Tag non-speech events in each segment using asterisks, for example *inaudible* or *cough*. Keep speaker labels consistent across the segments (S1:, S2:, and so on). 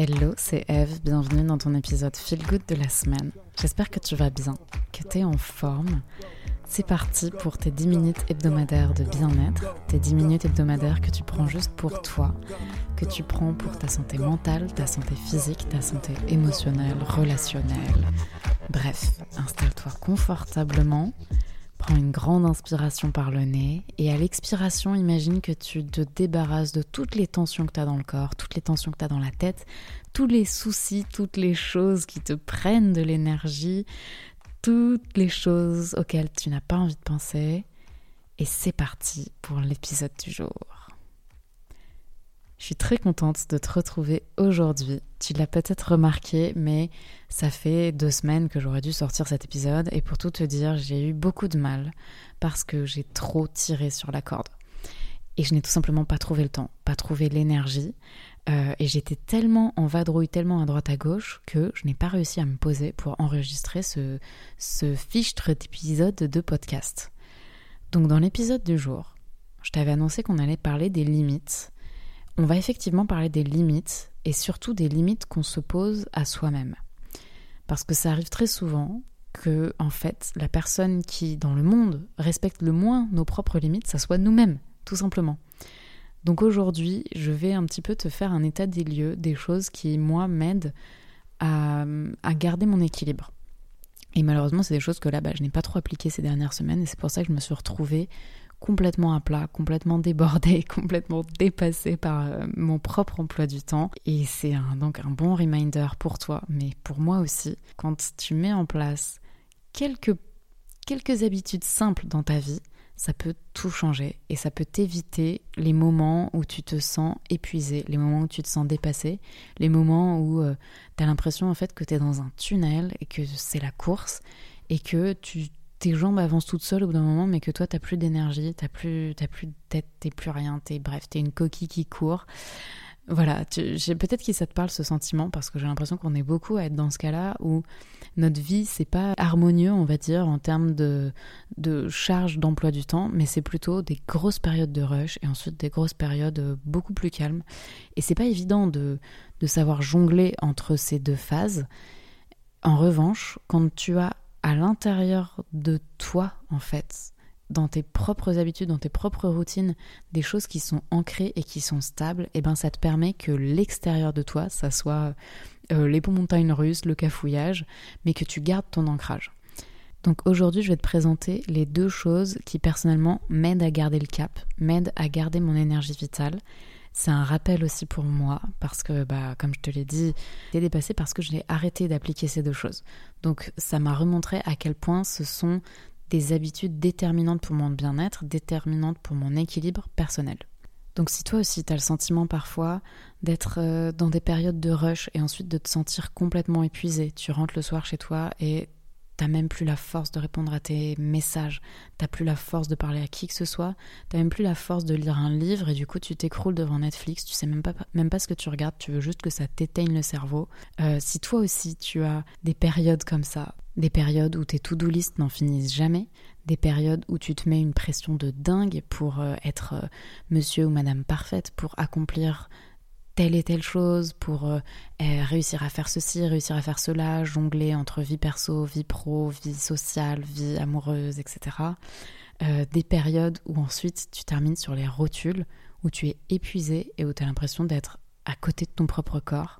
S1: Hello, c'est Eve, bienvenue dans ton épisode Feel Good de la semaine. J'espère que tu vas bien, que tu es en forme. C'est parti pour tes 10 minutes hebdomadaires de bien-être, tes 10 minutes hebdomadaires que tu prends juste pour toi, que tu prends pour ta santé mentale, ta santé physique, ta santé émotionnelle, relationnelle. Bref, installe-toi confortablement Prends une grande inspiration par le nez et à l'expiration, imagine que tu te débarrasses de toutes les tensions que tu as dans le corps, toutes les tensions que tu as dans la tête, tous les soucis, toutes les choses qui te prennent de l'énergie, toutes les choses auxquelles tu n'as pas envie de penser. Et c'est parti pour l'épisode du jour. Je suis très contente de te retrouver aujourd'hui. Tu l'as peut-être remarqué, mais ça fait deux semaines que j'aurais dû sortir cet épisode et pour tout te dire, j'ai eu beaucoup de mal parce que j'ai trop tiré sur la corde. Et je n'ai tout simplement pas trouvé le temps, pas trouvé l'énergie. Euh, et j'étais tellement en vadrouille, tellement à droite à gauche, que je n'ai pas réussi à me poser pour enregistrer ce, ce fichtre d'épisode de podcast. Donc dans l'épisode du jour, je t'avais annoncé qu'on allait parler des limites on va effectivement parler des limites et surtout des limites qu'on se pose à soi-même. Parce que ça arrive très souvent que, en fait, la personne qui, dans le monde, respecte le moins nos propres limites, ça soit nous-mêmes, tout simplement. Donc aujourd'hui, je vais un petit peu te faire un état des lieux, des choses qui, moi, m'aident à, garder mon équilibre. Et malheureusement, c'est des choses que là, bah, je n'ai pas trop appliquées ces dernières semaines, et c'est pour ça que je me suis retrouvée complètement à plat, complètement débordée, *laughs* complètement dépassée par euh, mon propre emploi du temps. Et c'est donc un bon reminder pour toi, mais pour moi aussi, quand tu mets en place quelques, quelques habitudes simples dans ta vie, ça peut tout changer et ça peut t'éviter les moments où tu te sens épuisé, les moments où tu te sens dépassé, les moments où euh, tu as l'impression en fait que tu es dans un tunnel et que c'est la course et que tu tes jambes avancent toutes seules au bout d'un moment, mais que toi, t'as plus d'énergie, t'as plus, t'as plus de tête, t'es plus rien, t'es bref, t'es une coquille qui court. Voilà, peut-être que ça te parle ce sentiment parce que j'ai l'impression qu'on est beaucoup à être dans ce cas-là où notre vie c'est pas harmonieux, on va dire, en termes de, de charge d'emploi du temps, mais c'est plutôt des grosses périodes de rush et ensuite des grosses périodes beaucoup plus calmes. Et c'est pas évident de, de savoir jongler entre ces deux phases. En revanche, quand tu as à l'intérieur de toi, en fait, dans tes propres habitudes, dans tes propres routines, des choses qui sont ancrées et qui sont stables, et eh ben ça te permet que l'extérieur de toi, ça soit euh, les montagnes russes, le cafouillage, mais que tu gardes ton ancrage. Donc aujourd'hui, je vais te présenter les deux choses qui personnellement m'aident à garder le cap, m'aident à garder mon énergie vitale c'est un rappel aussi pour moi parce que, bah, comme je te l'ai dit, j'ai dépassé parce que je l'ai arrêté d'appliquer ces deux choses. Donc ça m'a remontré à quel point ce sont des habitudes déterminantes pour mon bien-être, déterminantes pour mon équilibre personnel. Donc si toi aussi tu as le sentiment parfois d'être euh, dans des périodes de rush et ensuite de te sentir complètement épuisé, tu rentres le soir chez toi et T'as même plus la force de répondre à tes messages, t'as plus la force de parler à qui que ce soit, t'as même plus la force de lire un livre et du coup tu t'écroules devant Netflix, tu sais même pas, même pas ce que tu regardes, tu veux juste que ça t'éteigne le cerveau. Euh, si toi aussi tu as des périodes comme ça, des périodes où tes to-do list n'en finissent jamais, des périodes où tu te mets une pression de dingue pour euh, être euh, monsieur ou madame parfaite, pour accomplir telle et telle chose, pour euh, eh, réussir à faire ceci, réussir à faire cela, jongler entre vie perso, vie pro, vie sociale, vie amoureuse, etc. Euh, des périodes où ensuite tu termines sur les rotules, où tu es épuisé et où tu as l'impression d'être à côté de ton propre corps.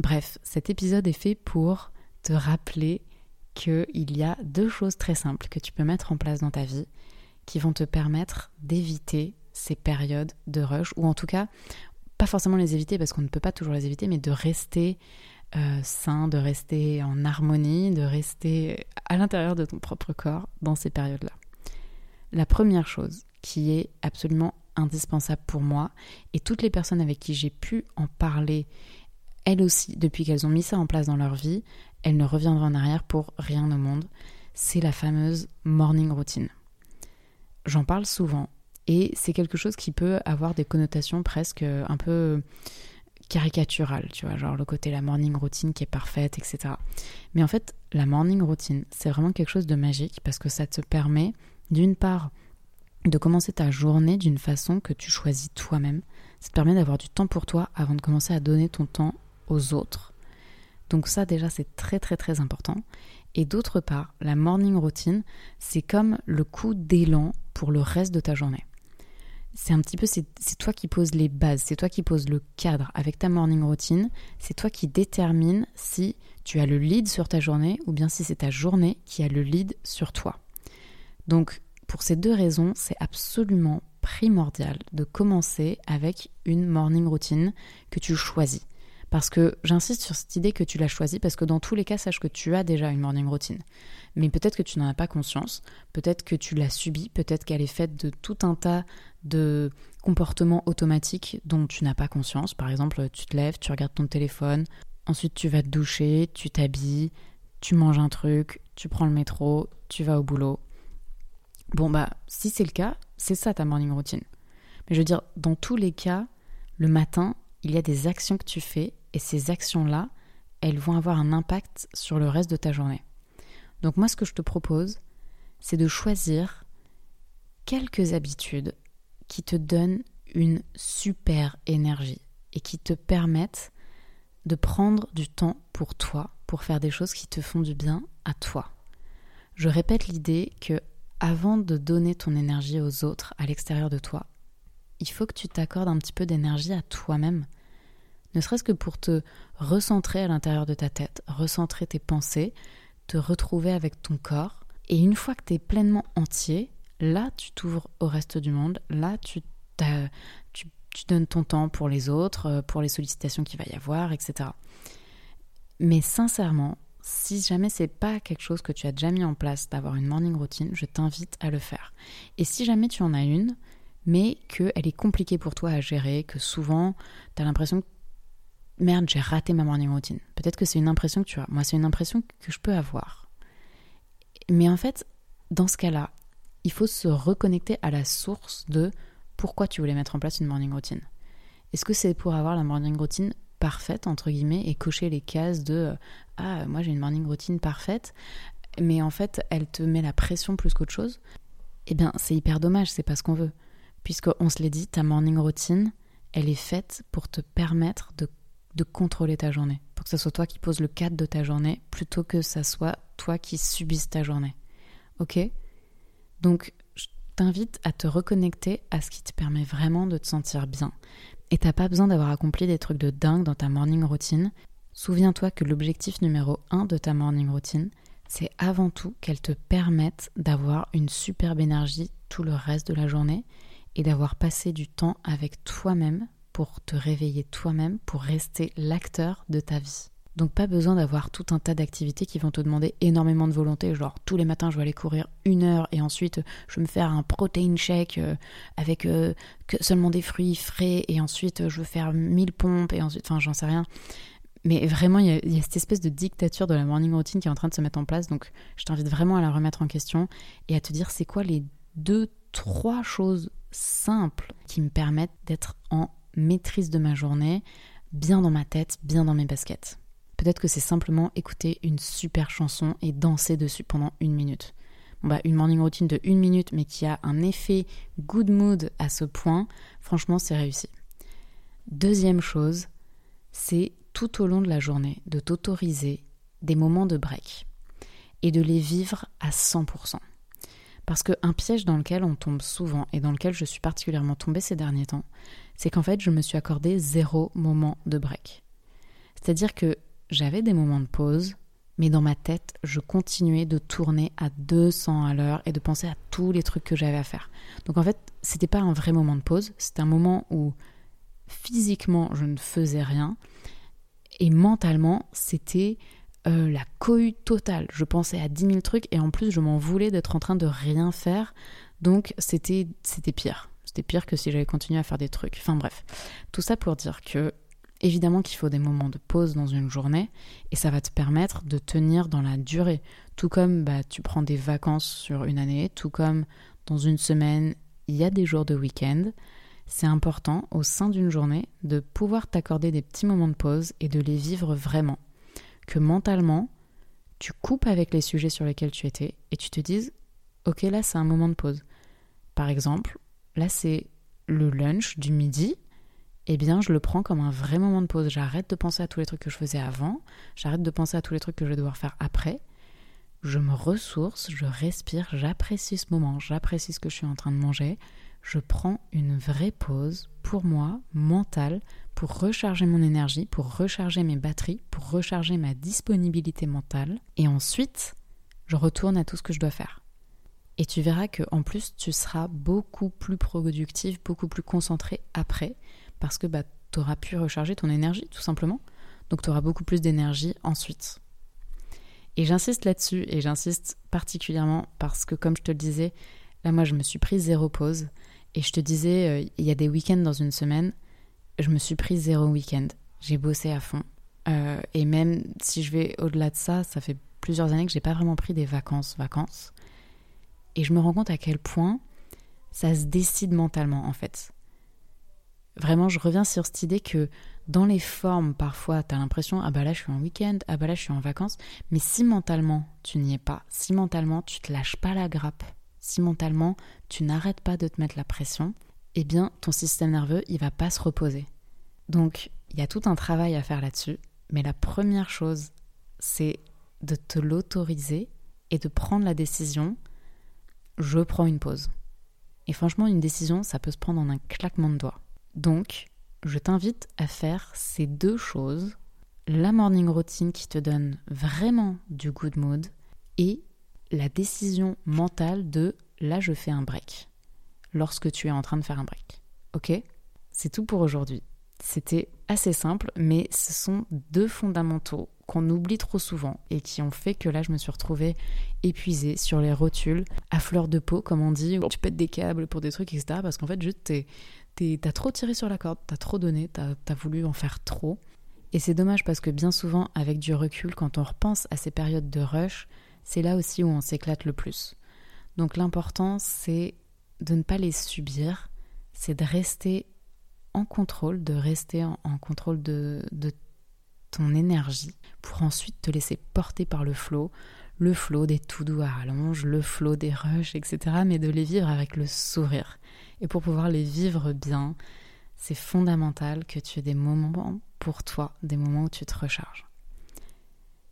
S1: Bref, cet épisode est fait pour te rappeler qu'il y a deux choses très simples que tu peux mettre en place dans ta vie qui vont te permettre d'éviter ces périodes de rush, ou en tout cas pas forcément les éviter parce qu'on ne peut pas toujours les éviter, mais de rester euh, sain, de rester en harmonie, de rester à l'intérieur de ton propre corps dans ces périodes-là. La première chose qui est absolument indispensable pour moi et toutes les personnes avec qui j'ai pu en parler, elles aussi, depuis qu'elles ont mis ça en place dans leur vie, elles ne reviendront en arrière pour rien au monde, c'est la fameuse morning routine. J'en parle souvent et c'est quelque chose qui peut avoir des connotations presque un peu caricaturales, tu vois, genre le côté la morning routine qui est parfaite, etc. Mais en fait, la morning routine, c'est vraiment quelque chose de magique parce que ça te permet, d'une part, de commencer ta journée d'une façon que tu choisis toi-même. Ça te permet d'avoir du temps pour toi avant de commencer à donner ton temps aux autres. Donc ça déjà c'est très très très important. Et d'autre part, la morning routine, c'est comme le coup d'élan pour le reste de ta journée. C'est un petit peu, c'est toi qui poses les bases, c'est toi qui poses le cadre avec ta morning routine, c'est toi qui détermine si tu as le lead sur ta journée ou bien si c'est ta journée qui a le lead sur toi. Donc pour ces deux raisons, c'est absolument primordial de commencer avec une morning routine que tu choisis. Parce que j'insiste sur cette idée que tu l'as choisie parce que dans tous les cas, sache que tu as déjà une morning routine. Mais peut-être que tu n'en as pas conscience, peut-être que tu l'as subie, peut-être qu'elle est faite de tout un tas de comportements automatiques dont tu n'as pas conscience. Par exemple, tu te lèves, tu regardes ton téléphone, ensuite tu vas te doucher, tu t'habilles, tu manges un truc, tu prends le métro, tu vas au boulot. Bon bah, si c'est le cas, c'est ça ta morning routine. Mais je veux dire, dans tous les cas, le matin, il y a des actions que tu fais et ces actions-là, elles vont avoir un impact sur le reste de ta journée. Donc moi, ce que je te propose, c'est de choisir quelques habitudes qui te donnent une super énergie et qui te permettent de prendre du temps pour toi, pour faire des choses qui te font du bien à toi. Je répète l'idée que avant de donner ton énergie aux autres à l'extérieur de toi, il faut que tu t'accordes un petit peu d'énergie à toi-même. Ne serait-ce que pour te recentrer à l'intérieur de ta tête, recentrer tes pensées, te retrouver avec ton corps. Et une fois que tu es pleinement entier, là tu t'ouvres au reste du monde, là tu, tu, donnes ton temps pour les autres, euh, pour les sollicitations qu'il va y avoir, etc. Mais sincèrement, si jamais c'est pas quelque chose que tu as déjà mis en place d'avoir une morning routine, je t'invite à le faire. Et si jamais tu en as une, mais qu'elle est compliquée pour toi à gérer, que souvent tu as l'impression que merde, j'ai raté ma morning routine. Peut-être que c'est une impression que tu as. Moi, c'est une impression que je peux avoir. Mais en fait, dans ce cas-là, il faut se reconnecter à la source de pourquoi tu voulais mettre en place une morning routine. Est-ce que c'est pour avoir la morning routine parfaite, entre guillemets, et cocher les cases de euh, Ah, moi j'ai une morning routine parfaite, mais en fait, elle te met la pression plus qu'autre chose? Eh bien, c'est hyper dommage, c'est pas ce qu'on veut. Puisqu'on se l'est dit, ta morning routine, elle est faite pour te permettre de de contrôler ta journée, pour que ce soit toi qui poses le cadre de ta journée, plutôt que ce soit toi qui subisse ta journée. Ok? Donc, je t'invite à te reconnecter à ce qui te permet vraiment de te sentir bien. Et t'as pas besoin d'avoir accompli des trucs de dingue dans ta morning routine. Souviens-toi que l'objectif numéro un de ta morning routine, c'est avant tout qu'elle te permette d'avoir une superbe énergie tout le reste de la journée et d'avoir passé du temps avec toi-même pour te réveiller toi-même, pour rester l'acteur de ta vie. Donc pas besoin d'avoir tout un tas d'activités qui vont te demander énormément de volonté, genre tous les matins je vais aller courir une heure et ensuite je vais me faire un protein shake euh, avec euh, seulement des fruits frais et ensuite je vais faire mille pompes et ensuite, enfin j'en sais rien. Mais vraiment, il y, a, il y, a, cette espèce de dictature de la morning routine qui est en train de se mettre en place. Donc, je t'invite vraiment à la remettre en question et à te dire c'est quoi les deux, trois choses simples qui me permettent d'être en maîtrise de ma journée, bien dans ma tête, bien dans mes baskets. Peut-être que c'est simplement écouter une super chanson et danser dessus pendant une minute. bah, une morning routine de une minute, mais qui a un effet good mood à ce point, franchement, c'est réussi. Deuxième chose, c'est tout au long de la journée de t'autoriser des moments de break et de les vivre à 100%. Parce qu'un piège dans lequel on tombe souvent et dans lequel je suis particulièrement tombée ces derniers temps, c'est qu'en fait, je me suis accordé zéro moment de break. C'est-à-dire que j'avais des moments de pause, mais dans ma tête, je continuais de tourner à 200 à l'heure et de penser à tous les trucs que j'avais à faire. Donc en fait, c'était pas un vrai moment de pause, c'était un moment où physiquement, je ne faisais rien et mentalement, c'était euh, la cohue totale. Je pensais à 10 000 trucs et en plus, je m'en voulais d'être en train de rien faire. Donc c'était c'était pire. C'était pire que si j'avais continué à faire des trucs. Enfin bref, tout ça pour dire que évidemment qu'il faut des moments de pause dans une journée et ça va te permettre de tenir dans la durée. Tout comme bah, tu prends des vacances sur une année, tout comme dans une semaine, il y a des jours de week-end. C'est important au sein d'une journée de pouvoir t'accorder des petits moments de pause et de les vivre vraiment. Que mentalement, tu coupes avec les sujets sur lesquels tu étais et tu te dises, ok là c'est un moment de pause. Par exemple, Là, c'est le lunch du midi. eh bien, je le prends comme un vrai moment de pause. J'arrête de penser à tous les trucs que je faisais avant, j'arrête de penser à tous les trucs que je vais devoir faire après. Je me ressource, je respire, j'apprécie ce moment, j'apprécie ce que je suis en train de manger. Je prends une vraie pause pour moi, mentale, pour recharger mon énergie, pour recharger mes batteries, pour recharger ma disponibilité mentale. Et ensuite, je retourne à tout ce que je dois faire. Et tu verras que en plus, tu seras beaucoup plus productif, beaucoup plus concentré après, parce que bah, tu auras pu recharger ton énergie, tout simplement. Donc tu auras beaucoup plus d'énergie ensuite. Et j'insiste là-dessus, et j'insiste particulièrement parce que, comme je te le disais, là, moi, je me suis pris zéro pause. Et je te disais, euh, il y a des week-ends dans une semaine, je me suis pris zéro week-end. J'ai bossé à fond. Euh, et même si je vais au-delà de ça, ça fait plusieurs années que j'ai pas vraiment pris des vacances, vacances. Et je me rends compte à quel point ça se décide mentalement en fait. Vraiment, je reviens sur cette idée que dans les formes, parfois, tu as l'impression, ah bah là je suis en week-end, ah bah là je suis en vacances, mais si mentalement tu n'y es pas, si mentalement tu te lâches pas la grappe, si mentalement tu n'arrêtes pas de te mettre la pression, eh bien ton système nerveux, il va pas se reposer. Donc, il y a tout un travail à faire là-dessus, mais la première chose, c'est de te l'autoriser et de prendre la décision je prends une pause. Et franchement, une décision, ça peut se prendre en un claquement de doigts. Donc, je t'invite à faire ces deux choses la morning routine qui te donne vraiment du good mood et la décision mentale de là je fais un break lorsque tu es en train de faire un break. Ok? C'est tout pour aujourd'hui. C'était assez simple, mais ce sont deux fondamentaux qu'on oublie trop souvent et qui ont fait que là je me suis retrouvée épuisée sur les rotules, à fleur de peau comme on dit, où tu pètes des câbles pour des trucs, etc. Parce qu'en fait, juste t'as trop tiré sur la corde, t'as trop donné, t'as as voulu en faire trop. Et c'est dommage parce que bien souvent, avec du recul, quand on repense à ces périodes de rush, c'est là aussi où on s'éclate le plus. Donc l'important, c'est de ne pas les subir, c'est de rester en contrôle, de rester en, contrôle de, ton énergie pour ensuite te laisser porter par le flot, le flot des tout doux à rallonge, le flot des rushs, etc. Mais de les vivre avec le sourire. Et pour pouvoir les vivre bien, c'est fondamental que tu aies des moments pour toi, des moments où tu te recharges.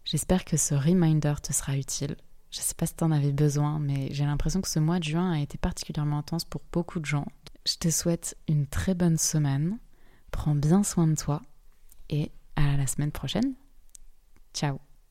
S1: J'espère que ce reminder te sera utile. Je ne sais pas si tu en avais besoin, mais j'ai l'impression que ce mois de juin a été particulièrement intense pour beaucoup de gens. Je te souhaite une très bonne semaine. Prends bien soin de toi et à la semaine prochaine. Ciao